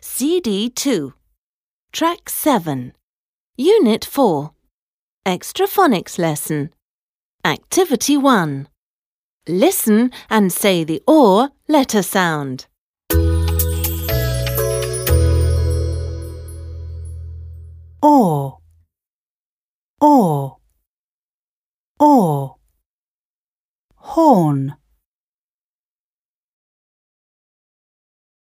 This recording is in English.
CD2. Track 7. Unit 4. Extra phonics lesson. Activity 1. Listen and say the OR letter sound. or or or horn